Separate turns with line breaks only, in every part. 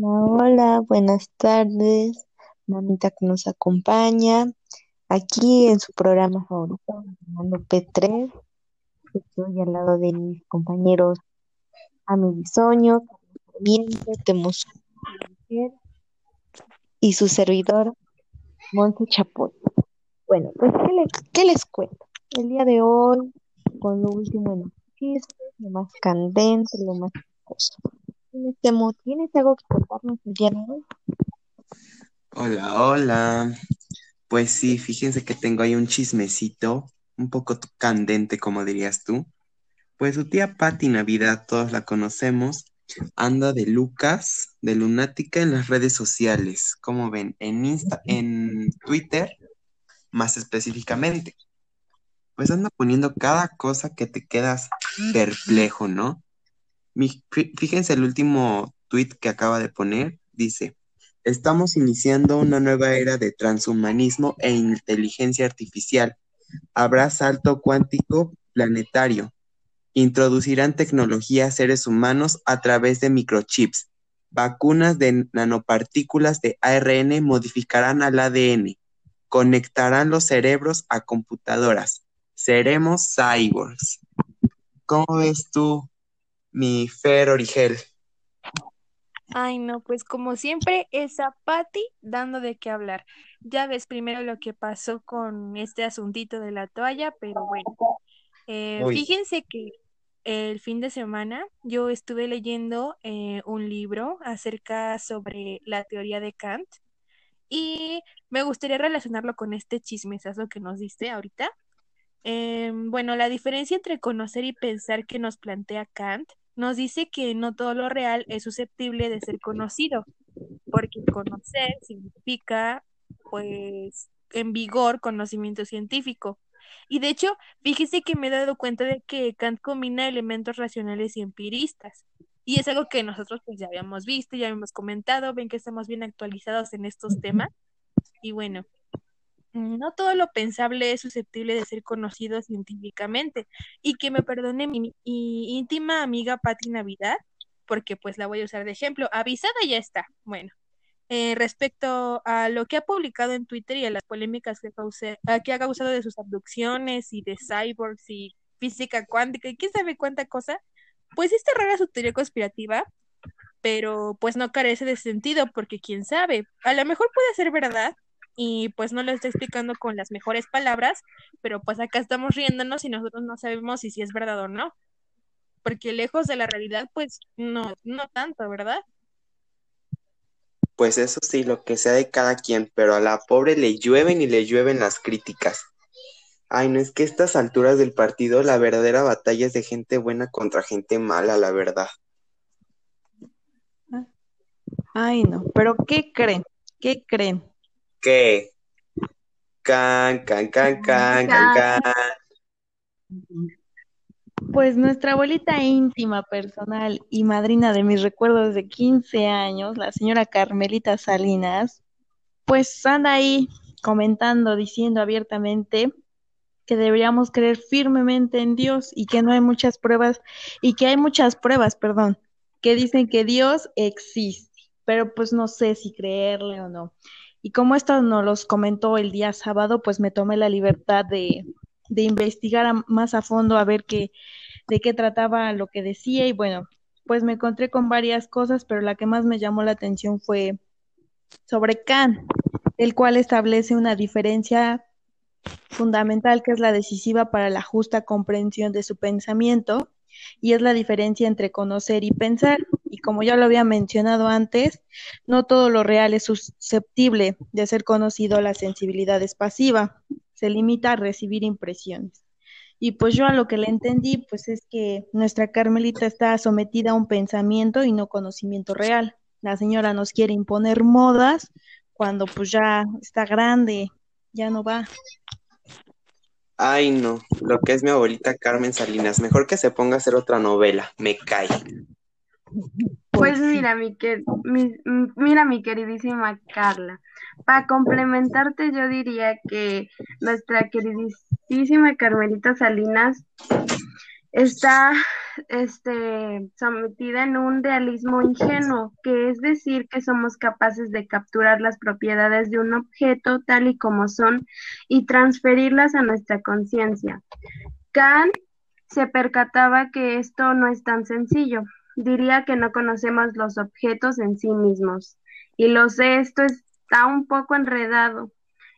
buenas tardes, mamita que nos acompaña aquí en su programa favorito, llamando P3. Estoy al lado de mis compañeros Ami Bisoño, Temos y su servidor Monte Chapoy. Bueno, pues ¿qué les, ¿qué les cuento? El día de hoy, con lo último en los chistes, lo más candente, lo más cosa. ¿Tienes algo que contarnos el día?
Hola, hola. Pues sí, fíjense que tengo ahí un chismecito, un poco candente, como dirías tú. Pues su tía Patti Navidad, todos la conocemos, anda de Lucas, de lunática en las redes sociales. Como ven, en Insta, en Twitter, más específicamente. Pues anda poniendo cada cosa que te quedas perplejo, ¿no? Fíjense el último tweet que acaba de poner, dice, estamos iniciando una nueva era de transhumanismo e inteligencia artificial. Habrá salto cuántico planetario. Introducirán tecnología a seres humanos a través de microchips. Vacunas de nanopartículas de ARN modificarán al ADN. Conectarán los cerebros a computadoras. Seremos cyborgs. ¿Cómo ves tú, mi Fer Origel.
Ay, no, pues como siempre, esa Patty dando de qué hablar. Ya ves primero lo que pasó con este asuntito de la toalla, pero bueno. Eh, fíjense que el fin de semana yo estuve leyendo eh, un libro acerca sobre la teoría de Kant y me gustaría relacionarlo con este chismesazo que nos diste ahorita. Em, bueno, la diferencia entre conocer y pensar que nos plantea Kant nos dice que no todo lo real es susceptible de ser conocido, porque conocer significa, pues, en vigor conocimiento científico. Y de hecho, fíjese que me he dado cuenta de que Kant combina elementos racionales y empiristas. Y es algo que nosotros pues ya habíamos visto, ya habíamos comentado, ven que estamos bien actualizados en estos temas. Y bueno, no todo lo pensable es susceptible de ser conocido científicamente. Y que me perdone mi, íntima amiga Patti Navidad, porque pues la voy a usar de ejemplo. Avisada ya está. Bueno, eh, respecto a lo que ha publicado en Twitter y a las polémicas que, que ha causado de sus abducciones y de cyborgs y física cuántica y quién sabe cuánta cosa, pues esta rara su teoría conspirativa, pero pues no carece de sentido porque quién sabe, a lo mejor puede ser verdad, y pues no lo estoy explicando con las mejores palabras, pero pues acá estamos riéndonos y nosotros no sabemos si, si es verdad o no. Porque lejos de la realidad, pues no, no tanto, ¿verdad?
Pues eso sí, lo que sea de cada quien, pero a la pobre le llueven y le llueven las críticas. Ay, no es que a estas alturas del partido la verdadera batalla es de gente buena contra gente mala, la verdad.
Ay, no, pero ¿qué creen? ¿Qué creen?
¿Qué? Can, can, can, can, can, can.
Pues nuestra abuelita íntima, personal y madrina de mis recuerdos de 15 años, la señora Carmelita Salinas, pues anda ahí comentando, diciendo abiertamente que deberíamos creer firmemente en Dios y que no hay muchas pruebas, y que hay muchas pruebas, perdón, que dicen que Dios existe, pero pues no sé si creerle o no. Y como esto nos los comentó el día sábado, pues me tomé la libertad de, de investigar más a fondo a ver qué, de qué trataba lo que decía y bueno, pues me encontré con varias cosas, pero la que más me llamó la atención fue sobre Kant, el cual establece una diferencia fundamental que es la decisiva para la justa comprensión de su pensamiento y es la diferencia entre conocer y pensar. Y como ya lo había mencionado antes, no todo lo real es susceptible de ser conocido, la sensibilidad es pasiva, se limita a recibir impresiones. Y pues yo a lo que le entendí, pues es que nuestra Carmelita está sometida a un pensamiento y no conocimiento real. La señora nos quiere imponer modas cuando pues ya está grande, ya no va.
Ay, no, lo que es mi abuelita Carmen Salinas, mejor que se ponga a hacer otra novela, me cae.
Pues mira, mi, mira, mi queridísima Carla, para complementarte yo diría que nuestra queridísima Carmelita Salinas está este, sometida en un realismo ingenuo, que es decir, que somos capaces de capturar las propiedades de un objeto tal y como son y transferirlas a nuestra conciencia. Kant se percataba que esto no es tan sencillo. Diría que no conocemos los objetos en sí mismos. Y lo sé, esto está un poco enredado.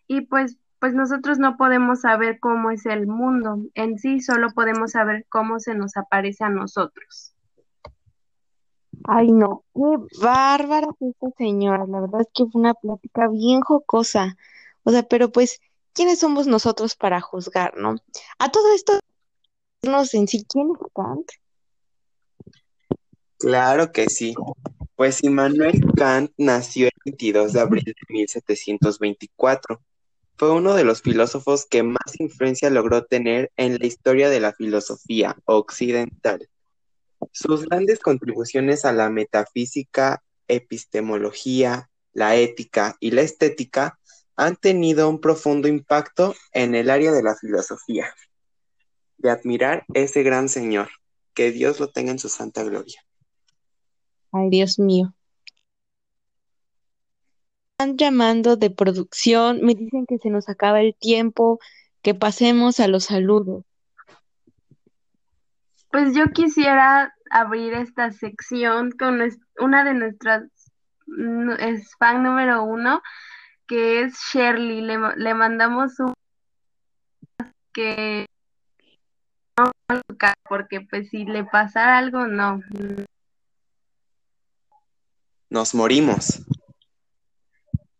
Y pues pues nosotros no podemos saber cómo es el mundo en sí, solo podemos saber cómo se nos aparece a nosotros.
Ay, no, qué bárbara esta señora. La verdad es que fue una plática bien jocosa. O sea, pero pues, ¿quiénes somos nosotros para juzgar, no? A todo esto, en sí, ¿quién es?
Claro que sí. Pues Immanuel Kant nació el 22 de abril de 1724 fue uno de los filósofos que más influencia logró tener en la historia de la filosofía occidental. Sus grandes contribuciones a la metafísica, epistemología, la ética y la estética han tenido un profundo impacto en el área de la filosofía. De admirar ese gran señor, que Dios lo tenga en su santa gloria.
Ay, Dios mío llamando de producción, me dicen que se nos acaba el tiempo, que pasemos a los saludos.
Pues yo quisiera abrir esta sección con una de nuestras es fan número uno, que es Shirley. Le, le mandamos un que porque pues si le pasara algo, no.
Nos morimos.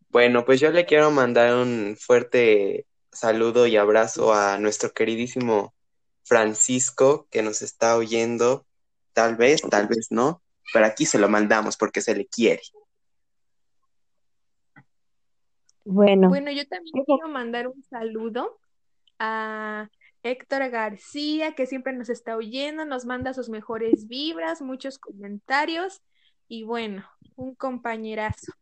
Bueno, pues yo le quiero mandar un fuerte saludo y abrazo a nuestro queridísimo Francisco que nos está oyendo, tal vez, tal vez no, pero aquí se lo mandamos porque se le quiere.
Bueno. Bueno, yo también quiero mandar un saludo a Héctor García, que siempre nos está oyendo, nos manda sus mejores vibras, muchos comentarios y bueno, un compañerazo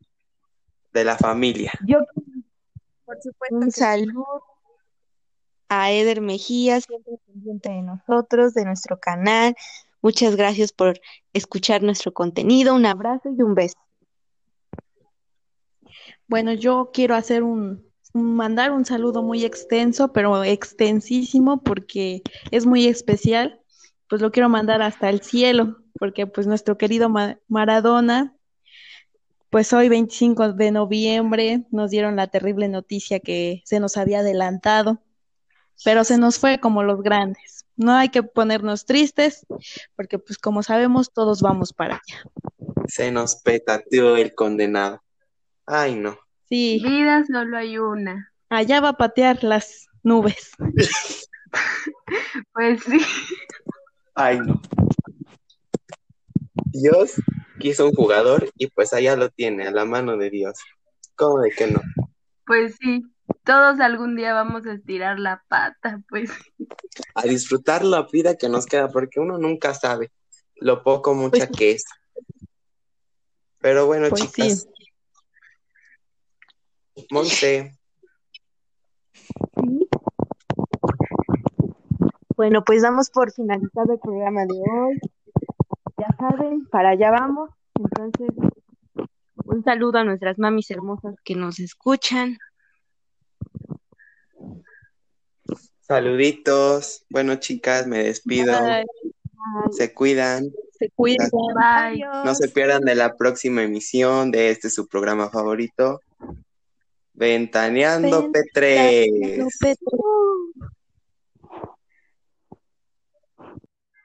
de la familia.
Yo, por supuesto, un saludo a Eder Mejía, siempre pendiente de nosotros, de nuestro canal. Muchas gracias por escuchar nuestro contenido. Un abrazo y un beso. Bueno, yo quiero hacer un, mandar un saludo muy extenso, pero extensísimo porque es muy especial. Pues lo quiero mandar hasta el cielo, porque pues nuestro querido Maradona pues hoy 25 de noviembre nos dieron la terrible noticia que se nos había adelantado, pero se nos fue como los grandes. No hay que ponernos tristes, porque pues como sabemos todos vamos para allá.
Se nos petateó el condenado. Ay, no.
Sí. Vida solo hay una.
Allá va a patear las nubes.
pues sí.
Ay, no. Dios quiso un jugador y pues allá lo tiene, a la mano de Dios. ¿Cómo de que no?
Pues sí, todos algún día vamos a estirar la pata, pues.
A disfrutar la vida que nos queda, porque uno nunca sabe lo poco mucha pues que es. Pero bueno, pues chicas. Monte.
Bueno, pues damos por finalizado el programa de hoy ya saben, para allá vamos. Entonces, un saludo a nuestras mamis hermosas que nos escuchan.
Saluditos. Bueno, chicas, me despido. Se cuidan.
Se cuidan.
Bye. No se pierdan de la próxima emisión de este su programa favorito. Ventaneando, Ventaneando Petres.